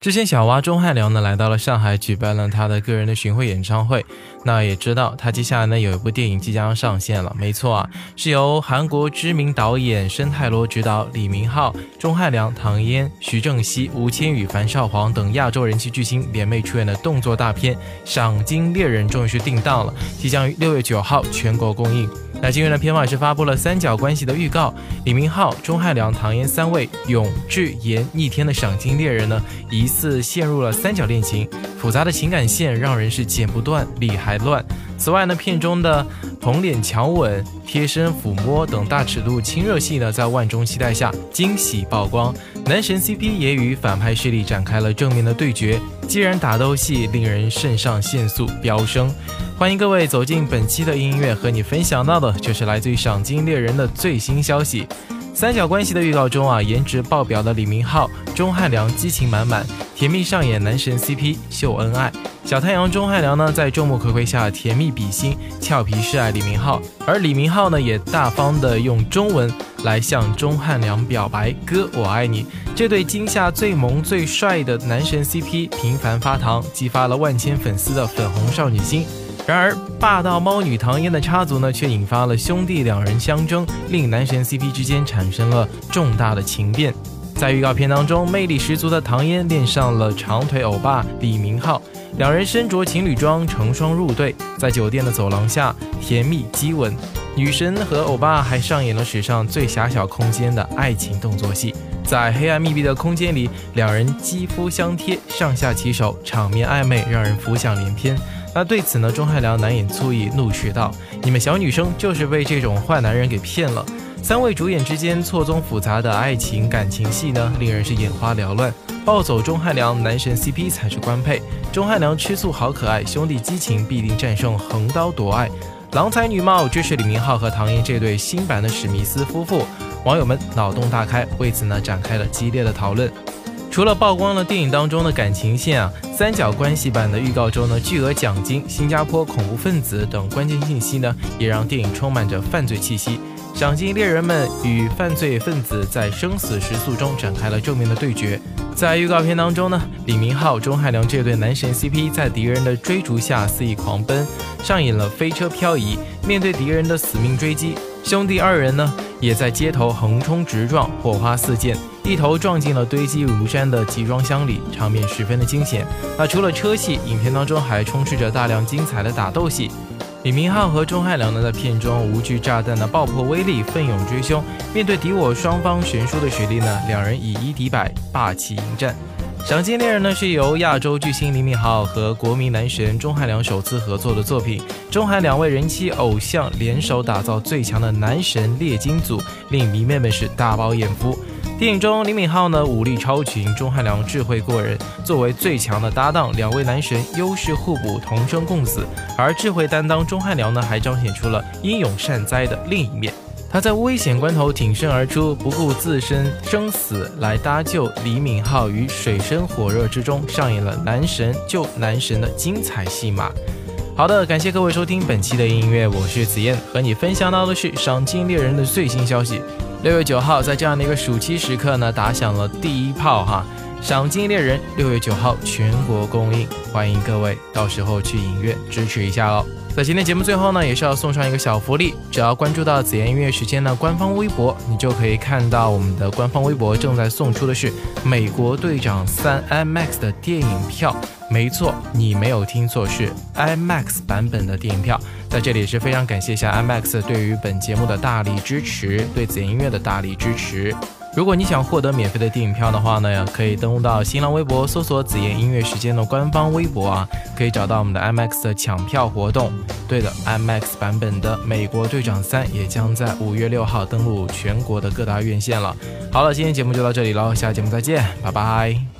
之前小蛙钟汉良呢来到了上海，举办了他的个人的巡回演唱会。那也知道他接下来呢有一部电影即将上线了，没错啊，是由韩国知名导演申泰罗执导，李明浩、钟汉良、唐嫣、徐正熙、吴千语、樊少皇等亚洲人气巨星联袂出演的动作大片《赏金猎人》终于是定档了，即将于六月九号全国公映。那今日的，片方也是发布了三角关系的预告。李明浩、钟汉良、唐嫣三位永志言逆天的赏金猎人呢，疑次陷入了三角恋情，复杂的情感线让人是剪不断，理还乱。此外呢，片中的捧脸强吻、贴身抚摸等大尺度亲热戏呢，在万众期待下惊喜曝光。男神 CP 也与反派势力展开了正面的对决，既然打斗戏令人肾上腺素飙升。欢迎各位走进本期的音乐，和你分享到的就是来自于《赏金猎人》的最新消息。三角关系的预告中啊，颜值爆表的李明浩、钟汉良激情满满，甜蜜上演男神 CP 秀恩爱。小太阳钟汉良呢，在众目睽睽下甜蜜比心，俏皮示爱李明浩，而李明浩呢，也大方的用中文来向钟汉良表白：“哥，我爱你。”这对今夏最萌最帅的男神 CP 频繁发糖，激发了万千粉丝的粉红少女心。然而，霸道猫女唐嫣的插足呢，却引发了兄弟两人相争，令男神 CP 之间产生了重大的情变。在预告片当中，魅力十足的唐嫣恋上了长腿欧巴李明浩，两人身着情侣装，成双入对，在酒店的走廊下甜蜜激吻。女神和欧巴还上演了史上最狭小空间的爱情动作戏，在黑暗密闭的空间里，两人肌肤相贴，上下其手，场面暧昧，让人浮想联翩。那对此呢，钟汉良难掩醋意，怒斥道：“你们小女生就是被这种坏男人给骗了。”三位主演之间错综复杂的爱情感情戏呢，令人是眼花缭乱。暴走钟汉良，男神 CP 才是官配。钟汉良吃醋好可爱，兄弟激情必定战胜横刀夺爱。郎才女貌，这是李明浩和唐嫣这对新版的史密斯夫妇。网友们脑洞大开，为此呢展开了激烈的讨论。除了曝光了电影当中的感情线啊，三角关系版的预告中呢，巨额奖金、新加坡恐怖分子等关键信息呢，也让电影充满着犯罪气息。赏金猎人们与犯罪分子在生死时速中展开了正面的对决。在预告片当中呢，李明浩、钟汉良这对男神 CP 在敌人的追逐下肆意狂奔，上演了飞车漂移。面对敌人的死命追击，兄弟二人呢，也在街头横冲直撞，火花四溅。一头撞进了堆积如山的集装箱里，场面十分的惊险。那除了车戏，影片当中还充斥着大量精彩的打斗戏。李明浩和钟汉良呢，在片中无惧炸弹的爆破威力，奋勇追凶。面对敌我双方悬殊的实力呢，两人以一敌百，霸气迎战。《赏金猎人》呢是由亚洲巨星李敏镐和国民男神钟汉良首次合作的作品，钟韩两位人气偶像联手打造最强的男神猎金组，令迷妹们是大饱眼福。电影中李敏镐呢武力超群，钟汉良智慧过人，作为最强的搭档，两位男神优势互补，同生共死。而智慧担当钟汉良呢，还彰显出了英勇善哉的另一面。他在危险关头挺身而出，不顾自身生死来搭救李敏镐于水深火热之中，上演了男神救男神的精彩戏码。好的，感谢各位收听本期的音乐，我是紫燕，和你分享到的是《赏金猎人》的最新消息。六月九号，在这样的一个暑期时刻呢，打响了第一炮哈，《赏金猎人》六月九号全国公映，欢迎各位到时候去影院支持一下哦。在今天节目最后呢，也是要送上一个小福利，只要关注到紫妍音乐时间的官方微博，你就可以看到我们的官方微博正在送出的是《美国队长三 IMAX》的电影票。没错，你没有听错，是 IMAX 版本的电影票。在这里是非常感谢一下 IMAX 对于本节目的大力支持，对紫妍音乐的大力支持。如果你想获得免费的电影票的话呢，可以登录到新浪微博搜索“紫燕音乐时间”的官方微博啊，可以找到我们的 IMAX 的抢票活动。对的，IMAX 版本的《美国队长三》也将在五月六号登陆全国的各大院线了。好了，今天节目就到这里了，下期节目再见，拜拜。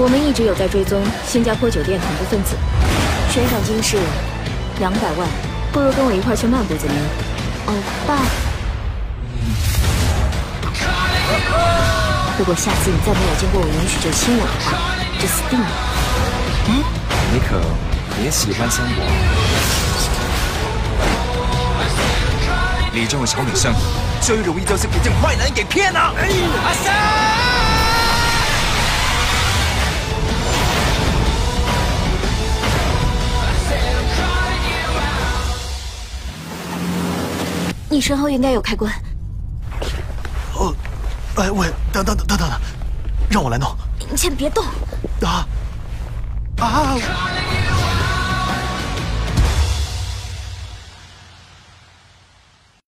我们一直有在追踪新加坡酒店恐怖分子，悬赏金是两百万，不如跟我一块去曼谷怎么样？欧巴。如果下次你再没有经过我允许就亲我的话，就死定了。嗯，你可别喜欢上我。你这种小女生，最容易就是被这坏男人给骗了。阿三。你身后应该有开关。哦，哎喂，等等等等等，让我来弄。你先别动。啊啊！